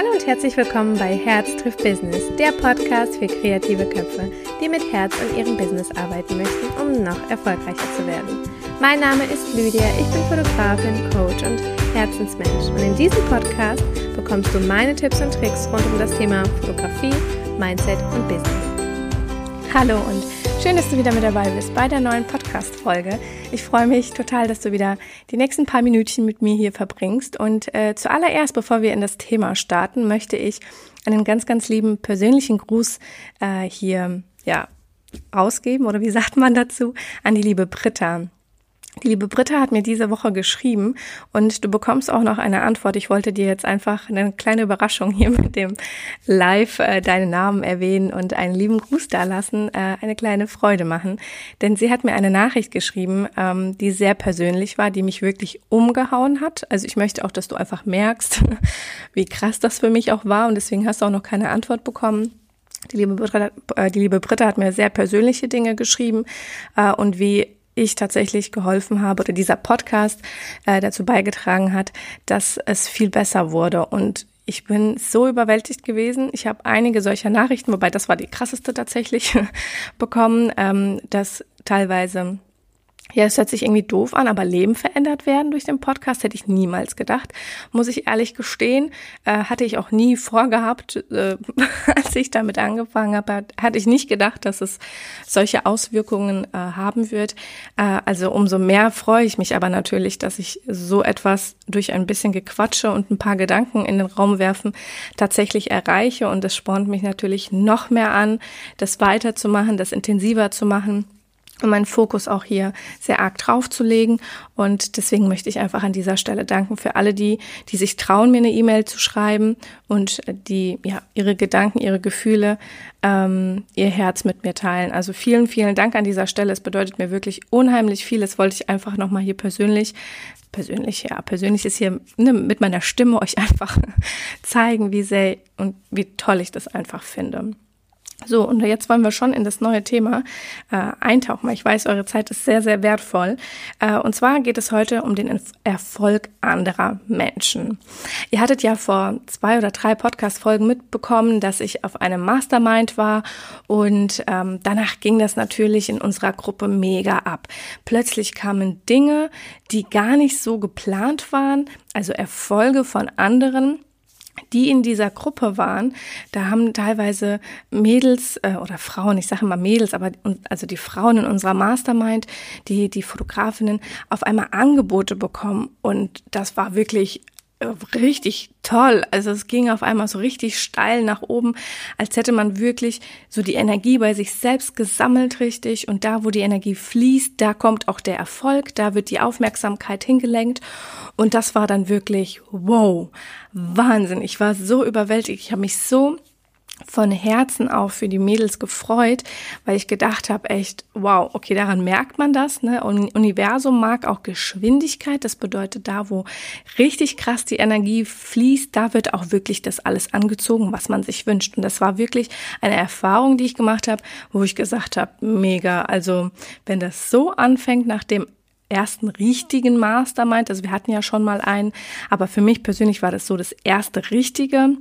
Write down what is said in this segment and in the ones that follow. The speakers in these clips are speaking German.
Hallo und herzlich willkommen bei Herz trifft Business, der Podcast für kreative Köpfe, die mit Herz an ihrem Business arbeiten möchten, um noch erfolgreicher zu werden. Mein Name ist Lydia, ich bin Fotografin, Coach und Herzensmensch und in diesem Podcast bekommst du meine Tipps und Tricks rund um das Thema Fotografie, Mindset und Business. Hallo und Schön, dass du wieder mit dabei bist bei der neuen Podcast-Folge. Ich freue mich total, dass du wieder die nächsten paar Minütchen mit mir hier verbringst. Und äh, zuallererst, bevor wir in das Thema starten, möchte ich einen ganz, ganz lieben persönlichen Gruß äh, hier ja ausgeben oder wie sagt man dazu an die liebe Britta. Die liebe Britta hat mir diese Woche geschrieben und du bekommst auch noch eine Antwort. Ich wollte dir jetzt einfach eine kleine Überraschung hier mit dem Live äh, deinen Namen erwähnen und einen lieben Gruß da lassen, äh, eine kleine Freude machen. Denn sie hat mir eine Nachricht geschrieben, ähm, die sehr persönlich war, die mich wirklich umgehauen hat. Also ich möchte auch, dass du einfach merkst, wie krass das für mich auch war und deswegen hast du auch noch keine Antwort bekommen. Die liebe Britta, äh, die liebe Britta hat mir sehr persönliche Dinge geschrieben äh, und wie ich tatsächlich geholfen habe oder dieser Podcast äh, dazu beigetragen hat, dass es viel besser wurde. Und ich bin so überwältigt gewesen. Ich habe einige solcher Nachrichten, wobei das war die krasseste tatsächlich, bekommen, ähm, dass teilweise ja, es hört sich irgendwie doof an, aber Leben verändert werden durch den Podcast hätte ich niemals gedacht. Muss ich ehrlich gestehen, äh, hatte ich auch nie vorgehabt, äh, als ich damit angefangen habe, hatte ich nicht gedacht, dass es solche Auswirkungen äh, haben wird. Äh, also umso mehr freue ich mich aber natürlich, dass ich so etwas durch ein bisschen Gequatsche und ein paar Gedanken in den Raum werfen tatsächlich erreiche und das spornt mich natürlich noch mehr an, das weiterzumachen, das intensiver zu machen um meinen Fokus auch hier sehr arg drauf zu legen. Und deswegen möchte ich einfach an dieser Stelle danken für alle die, die sich trauen, mir eine E-Mail zu schreiben und die ja ihre Gedanken, ihre Gefühle, ähm, ihr Herz mit mir teilen. Also vielen, vielen Dank an dieser Stelle. Es bedeutet mir wirklich unheimlich viel. Das wollte ich einfach nochmal hier persönlich persönlich, ja, persönlich ist hier ne, mit meiner Stimme euch einfach zeigen, wie sehr und wie toll ich das einfach finde. So, und jetzt wollen wir schon in das neue Thema äh, eintauchen, weil ich weiß, eure Zeit ist sehr, sehr wertvoll. Äh, und zwar geht es heute um den Erfolg anderer Menschen. Ihr hattet ja vor zwei oder drei Podcast-Folgen mitbekommen, dass ich auf einem Mastermind war und ähm, danach ging das natürlich in unserer Gruppe mega ab. Plötzlich kamen Dinge, die gar nicht so geplant waren, also Erfolge von anderen die in dieser Gruppe waren, da haben teilweise Mädels äh, oder Frauen, ich sage immer Mädels, aber also die Frauen in unserer Mastermind, die die Fotografinnen auf einmal Angebote bekommen. Und das war wirklich richtig toll. Also es ging auf einmal so richtig steil nach oben, als hätte man wirklich so die Energie bei sich selbst gesammelt richtig. Und da, wo die Energie fließt, da kommt auch der Erfolg, da wird die Aufmerksamkeit hingelenkt. Und das war dann wirklich, wow, Wahnsinn. Ich war so überwältigt. Ich habe mich so von Herzen auch für die Mädels gefreut, weil ich gedacht habe, echt, wow, okay, daran merkt man das. Ne? Und Universum mag auch Geschwindigkeit. Das bedeutet, da, wo richtig krass die Energie fließt, da wird auch wirklich das alles angezogen, was man sich wünscht. Und das war wirklich eine Erfahrung, die ich gemacht habe, wo ich gesagt habe, mega. Also wenn das so anfängt nach dem ersten richtigen Mastermind, also wir hatten ja schon mal einen, aber für mich persönlich war das so das erste richtige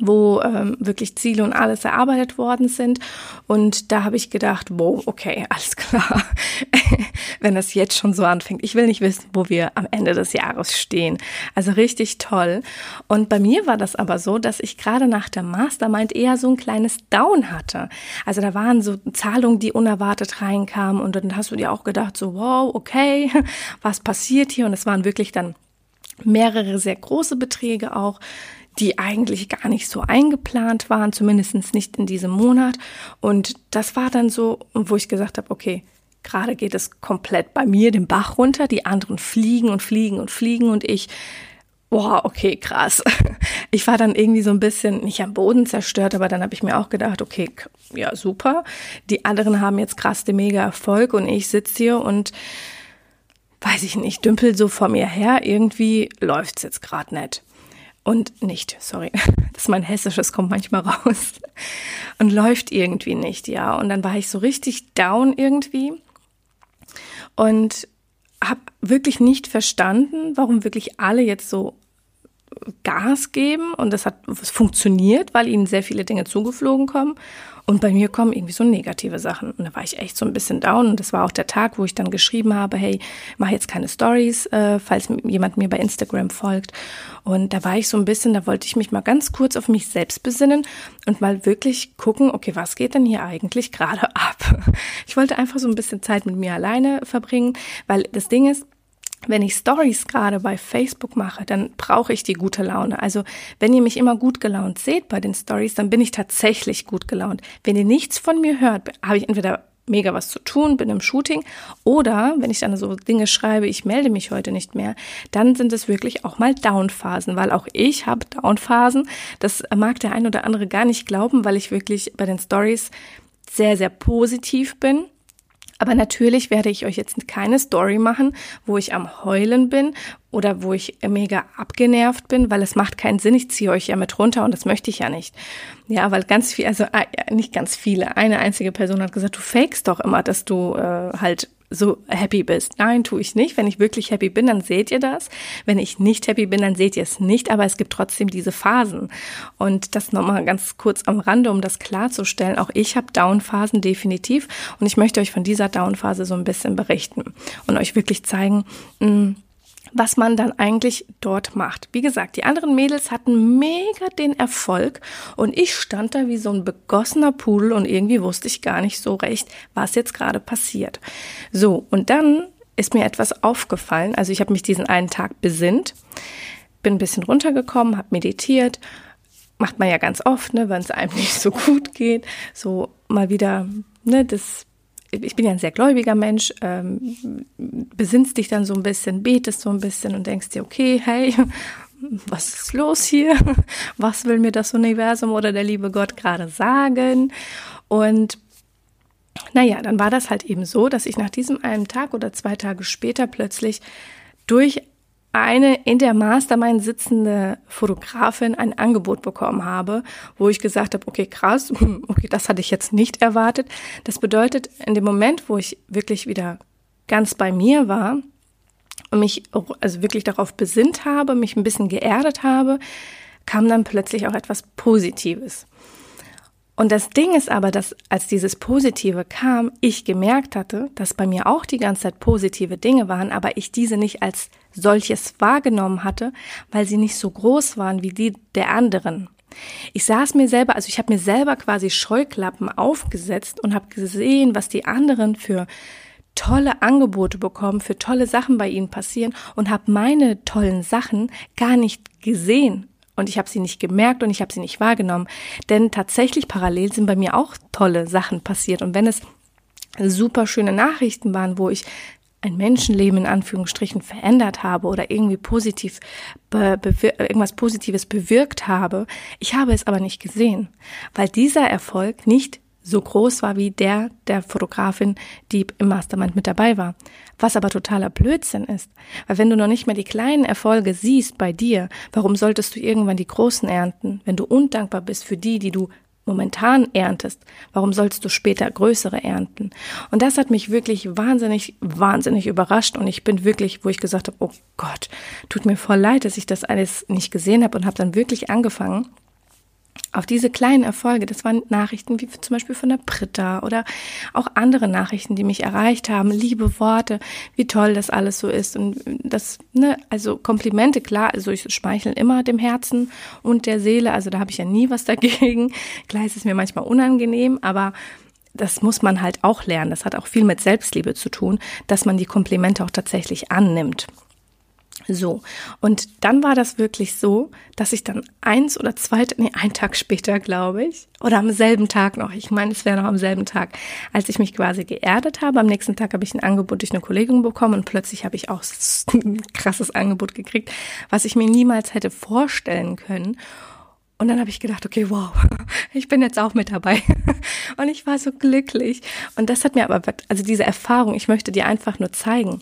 wo ähm, wirklich Ziele und alles erarbeitet worden sind. Und da habe ich gedacht, wow, okay, alles klar, wenn das jetzt schon so anfängt. Ich will nicht wissen, wo wir am Ende des Jahres stehen. Also richtig toll. Und bei mir war das aber so, dass ich gerade nach der Mastermind eher so ein kleines Down hatte. Also da waren so Zahlungen, die unerwartet reinkamen und dann hast du dir auch gedacht, so wow, okay, was passiert hier? Und es waren wirklich dann mehrere sehr große Beträge auch die eigentlich gar nicht so eingeplant waren, zumindest nicht in diesem Monat. Und das war dann so, wo ich gesagt habe, okay, gerade geht es komplett bei mir den Bach runter, die anderen fliegen und fliegen und fliegen und ich, boah, okay, krass. Ich war dann irgendwie so ein bisschen nicht am Boden zerstört, aber dann habe ich mir auch gedacht, okay, ja, super. Die anderen haben jetzt krass den mega Erfolg und ich sitze hier und weiß ich nicht, dümpel so vor mir her. Irgendwie läuft's jetzt gerade nicht und nicht, sorry, das ist mein Hessisches, kommt manchmal raus und läuft irgendwie nicht, ja. Und dann war ich so richtig down irgendwie und habe wirklich nicht verstanden, warum wirklich alle jetzt so Gas geben und das hat funktioniert, weil ihnen sehr viele Dinge zugeflogen kommen. Und bei mir kommen irgendwie so negative Sachen. Und da war ich echt so ein bisschen down. Und das war auch der Tag, wo ich dann geschrieben habe, hey, mach jetzt keine Stories, äh, falls jemand mir bei Instagram folgt. Und da war ich so ein bisschen, da wollte ich mich mal ganz kurz auf mich selbst besinnen und mal wirklich gucken, okay, was geht denn hier eigentlich gerade ab? Ich wollte einfach so ein bisschen Zeit mit mir alleine verbringen, weil das Ding ist, wenn ich Stories gerade bei Facebook mache, dann brauche ich die gute Laune. Also wenn ihr mich immer gut gelaunt seht bei den Stories, dann bin ich tatsächlich gut gelaunt. Wenn ihr nichts von mir hört, habe ich entweder mega was zu tun, bin im Shooting oder wenn ich dann so Dinge schreibe, ich melde mich heute nicht mehr, dann sind es wirklich auch mal Downphasen, weil auch ich habe Downphasen. Das mag der ein oder andere gar nicht glauben, weil ich wirklich bei den Stories sehr, sehr positiv bin aber natürlich werde ich euch jetzt keine Story machen, wo ich am Heulen bin oder wo ich mega abgenervt bin, weil es macht keinen Sinn. Ich ziehe euch ja mit runter und das möchte ich ja nicht. Ja, weil ganz viel, also äh, nicht ganz viele, eine einzige Person hat gesagt, du fakest doch immer, dass du äh, halt so happy bist. Nein, tue ich nicht. Wenn ich wirklich happy bin, dann seht ihr das. Wenn ich nicht happy bin, dann seht ihr es nicht. Aber es gibt trotzdem diese Phasen. Und das nochmal ganz kurz am Rande, um das klarzustellen. Auch ich habe Downphasen definitiv. Und ich möchte euch von dieser Downphase so ein bisschen berichten und euch wirklich zeigen, mh, hm, was man dann eigentlich dort macht. Wie gesagt, die anderen Mädels hatten mega den Erfolg und ich stand da wie so ein begossener Pudel und irgendwie wusste ich gar nicht so recht, was jetzt gerade passiert. So, und dann ist mir etwas aufgefallen. Also ich habe mich diesen einen Tag besinnt, bin ein bisschen runtergekommen, habe meditiert. Macht man ja ganz oft, ne, wenn es einem nicht so gut geht. So mal wieder ne, das ich bin ja ein sehr gläubiger Mensch, ähm, besinnst dich dann so ein bisschen, betest so ein bisschen und denkst dir, okay, hey, was ist los hier? Was will mir das Universum oder der liebe Gott gerade sagen? Und naja, dann war das halt eben so, dass ich nach diesem einen Tag oder zwei Tage später plötzlich durch eine in der Mastermind sitzende Fotografin ein Angebot bekommen habe, wo ich gesagt habe, okay, krass, okay, das hatte ich jetzt nicht erwartet. Das bedeutet, in dem Moment, wo ich wirklich wieder ganz bei mir war und mich also wirklich darauf besinnt habe, mich ein bisschen geerdet habe, kam dann plötzlich auch etwas Positives. Und das Ding ist aber, dass als dieses Positive kam, ich gemerkt hatte, dass bei mir auch die ganze Zeit positive Dinge waren, aber ich diese nicht als solches wahrgenommen hatte, weil sie nicht so groß waren wie die der anderen. Ich saß mir selber, also ich habe mir selber quasi Scheuklappen aufgesetzt und habe gesehen, was die anderen für tolle Angebote bekommen, für tolle Sachen bei ihnen passieren und habe meine tollen Sachen gar nicht gesehen und ich habe sie nicht gemerkt und ich habe sie nicht wahrgenommen. Denn tatsächlich parallel sind bei mir auch tolle Sachen passiert. Und wenn es super schöne Nachrichten waren, wo ich ein Menschenleben in Anführungsstrichen verändert habe oder irgendwie positiv irgendwas Positives bewirkt habe. Ich habe es aber nicht gesehen, weil dieser Erfolg nicht so groß war wie der der Fotografin, die im Mastermind mit dabei war. Was aber totaler Blödsinn ist. Weil wenn du noch nicht mehr die kleinen Erfolge siehst bei dir, warum solltest du irgendwann die großen ernten? Wenn du undankbar bist für die, die du momentan erntest, warum sollst du später größere ernten? Und das hat mich wirklich wahnsinnig, wahnsinnig überrascht und ich bin wirklich, wo ich gesagt habe, oh Gott, tut mir voll leid, dass ich das alles nicht gesehen habe und habe dann wirklich angefangen, auf diese kleinen Erfolge, das waren Nachrichten wie zum Beispiel von der Britta oder auch andere Nachrichten, die mich erreicht haben, liebe Worte, wie toll das alles so ist und das, ne, also Komplimente, klar, also ich schmeichel immer dem Herzen und der Seele, also da habe ich ja nie was dagegen. Klar ist es mir manchmal unangenehm, aber das muss man halt auch lernen. Das hat auch viel mit Selbstliebe zu tun, dass man die Komplimente auch tatsächlich annimmt. So, und dann war das wirklich so, dass ich dann eins oder zwei, nee, einen Tag später, glaube ich, oder am selben Tag noch, ich meine, es wäre noch am selben Tag, als ich mich quasi geerdet habe. Am nächsten Tag habe ich ein Angebot durch eine Kollegin bekommen und plötzlich habe ich auch ein krasses Angebot gekriegt, was ich mir niemals hätte vorstellen können. Und dann habe ich gedacht, okay, wow, ich bin jetzt auch mit dabei. Und ich war so glücklich. Und das hat mir aber, also diese Erfahrung, ich möchte dir einfach nur zeigen,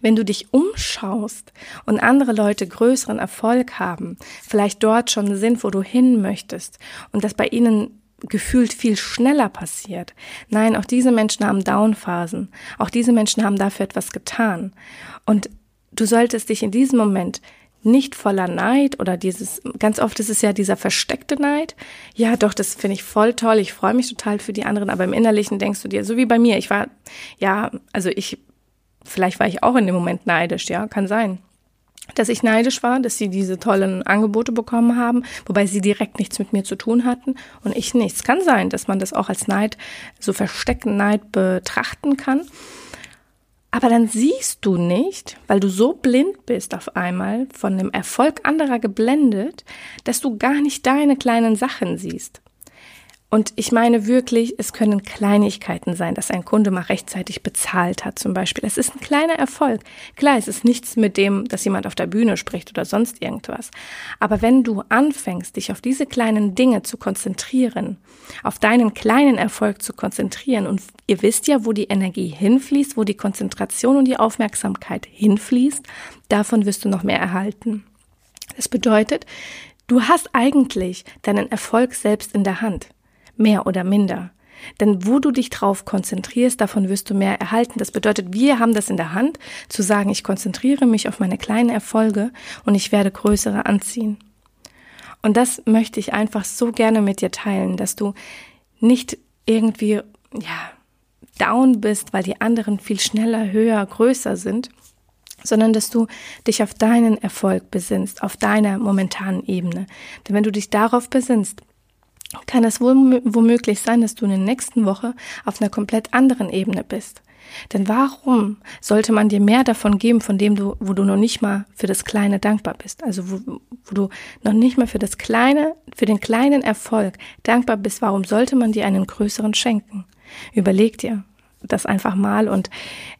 wenn du dich umschaust und andere Leute größeren Erfolg haben, vielleicht dort schon sind, wo du hin möchtest und das bei ihnen gefühlt viel schneller passiert. Nein, auch diese Menschen haben Downphasen. Auch diese Menschen haben dafür etwas getan. Und du solltest dich in diesem Moment nicht voller Neid oder dieses, ganz oft ist es ja dieser versteckte Neid. Ja, doch, das finde ich voll toll. Ich freue mich total für die anderen, aber im Innerlichen denkst du dir, so wie bei mir, ich war, ja, also ich, vielleicht war ich auch in dem Moment neidisch, ja, kann sein dass ich neidisch war, dass sie diese tollen Angebote bekommen haben, wobei sie direkt nichts mit mir zu tun hatten und ich nichts. Kann sein, dass man das auch als Neid, so versteckten Neid betrachten kann. Aber dann siehst du nicht, weil du so blind bist auf einmal, von dem Erfolg anderer geblendet, dass du gar nicht deine kleinen Sachen siehst. Und ich meine wirklich, es können Kleinigkeiten sein, dass ein Kunde mal rechtzeitig bezahlt hat zum Beispiel. Es ist ein kleiner Erfolg. Klar, es ist nichts mit dem, dass jemand auf der Bühne spricht oder sonst irgendwas. Aber wenn du anfängst, dich auf diese kleinen Dinge zu konzentrieren, auf deinen kleinen Erfolg zu konzentrieren, und ihr wisst ja, wo die Energie hinfließt, wo die Konzentration und die Aufmerksamkeit hinfließt, davon wirst du noch mehr erhalten. Das bedeutet, du hast eigentlich deinen Erfolg selbst in der Hand mehr oder minder. Denn wo du dich drauf konzentrierst, davon wirst du mehr erhalten. Das bedeutet, wir haben das in der Hand, zu sagen, ich konzentriere mich auf meine kleinen Erfolge und ich werde größere anziehen. Und das möchte ich einfach so gerne mit dir teilen, dass du nicht irgendwie, ja, down bist, weil die anderen viel schneller, höher, größer sind, sondern dass du dich auf deinen Erfolg besinnst, auf deiner momentanen Ebene. Denn wenn du dich darauf besinnst, kann es womöglich sein, dass du in der nächsten Woche auf einer komplett anderen Ebene bist. Denn warum sollte man dir mehr davon geben, von dem du, wo du noch nicht mal für das Kleine dankbar bist? Also wo, wo du noch nicht mal für das Kleine, für den kleinen Erfolg dankbar bist, warum sollte man dir einen größeren schenken? Überleg dir das einfach mal und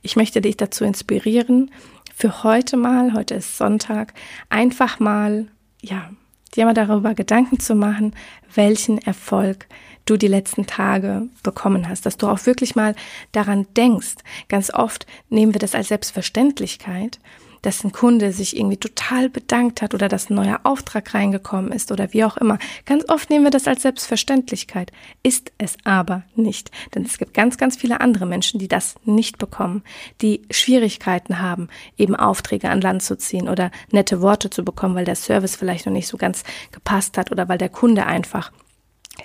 ich möchte dich dazu inspirieren, für heute mal, heute ist Sonntag, einfach mal, ja, dir mal darüber Gedanken zu machen, welchen Erfolg du die letzten Tage bekommen hast, dass du auch wirklich mal daran denkst. Ganz oft nehmen wir das als Selbstverständlichkeit dass ein Kunde sich irgendwie total bedankt hat oder dass ein neuer Auftrag reingekommen ist oder wie auch immer. Ganz oft nehmen wir das als Selbstverständlichkeit, ist es aber nicht. Denn es gibt ganz, ganz viele andere Menschen, die das nicht bekommen, die Schwierigkeiten haben, eben Aufträge an Land zu ziehen oder nette Worte zu bekommen, weil der Service vielleicht noch nicht so ganz gepasst hat oder weil der Kunde einfach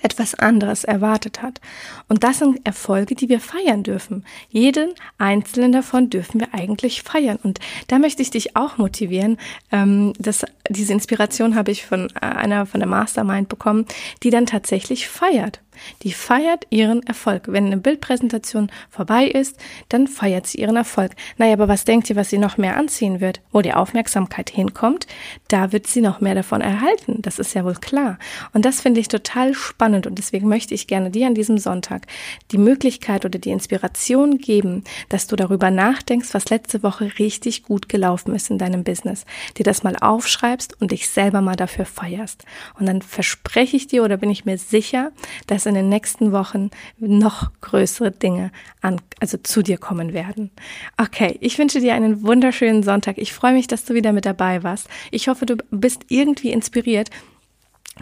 etwas anderes erwartet hat. Und das sind Erfolge, die wir feiern dürfen. Jeden einzelnen davon dürfen wir eigentlich feiern. Und da möchte ich dich auch motivieren. Ähm, dass diese Inspiration habe ich von einer von der Mastermind bekommen, die dann tatsächlich feiert. Die feiert ihren Erfolg. Wenn eine Bildpräsentation vorbei ist, dann feiert sie ihren Erfolg. Naja, aber was denkt ihr, was sie noch mehr anziehen wird? Wo die Aufmerksamkeit hinkommt, da wird sie noch mehr davon erhalten. Das ist ja wohl klar. Und das finde ich total spannend und deswegen möchte ich gerne dir an diesem Sonntag die Möglichkeit oder die Inspiration geben, dass du darüber nachdenkst, was letzte Woche richtig gut gelaufen ist in deinem Business. Dir das mal aufschreibst und dich selber mal dafür feierst. Und dann verspreche ich dir oder bin ich mir sicher, dass in den nächsten Wochen noch größere Dinge an, also zu dir kommen werden. Okay, ich wünsche dir einen wunderschönen Sonntag. Ich freue mich, dass du wieder mit dabei warst. Ich hoffe, du bist irgendwie inspiriert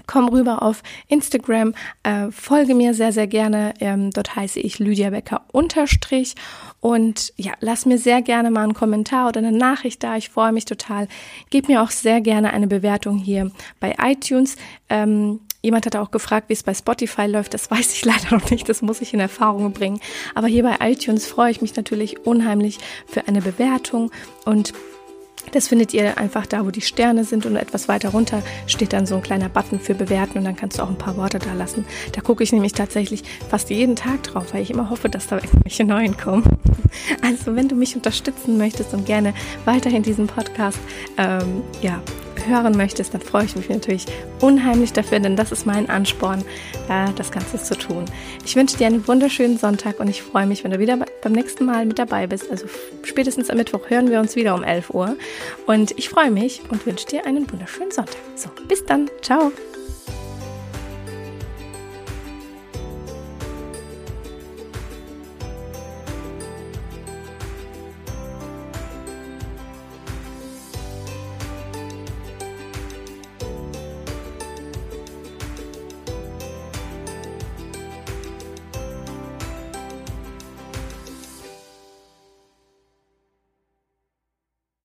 komm rüber auf Instagram, äh, folge mir sehr, sehr gerne. Ähm, dort heiße ich Lydia Becker unterstrich. Und ja, lass mir sehr gerne mal einen Kommentar oder eine Nachricht da. Ich freue mich total. Gib mir auch sehr gerne eine Bewertung hier bei iTunes. Ähm, Jemand hat auch gefragt, wie es bei Spotify läuft. Das weiß ich leider noch nicht. Das muss ich in Erfahrung bringen. Aber hier bei iTunes freue ich mich natürlich unheimlich für eine Bewertung und das findet ihr einfach da, wo die Sterne sind und etwas weiter runter steht dann so ein kleiner Button für Bewerten und dann kannst du auch ein paar Worte da lassen. Da gucke ich nämlich tatsächlich fast jeden Tag drauf, weil ich immer hoffe, dass da irgendwelche neuen kommen. Also wenn du mich unterstützen möchtest und gerne weiterhin diesen Podcast ähm, ja, hören möchtest, dann freue ich mich natürlich unheimlich dafür, denn das ist mein Ansporn, äh, das Ganze zu tun. Ich wünsche dir einen wunderschönen Sonntag und ich freue mich, wenn du wieder beim nächsten Mal mit dabei bist. Also spätestens am Mittwoch hören wir uns wieder um 11 Uhr. Und ich freue mich und wünsche dir einen wunderschönen Sonntag. So, bis dann. Ciao.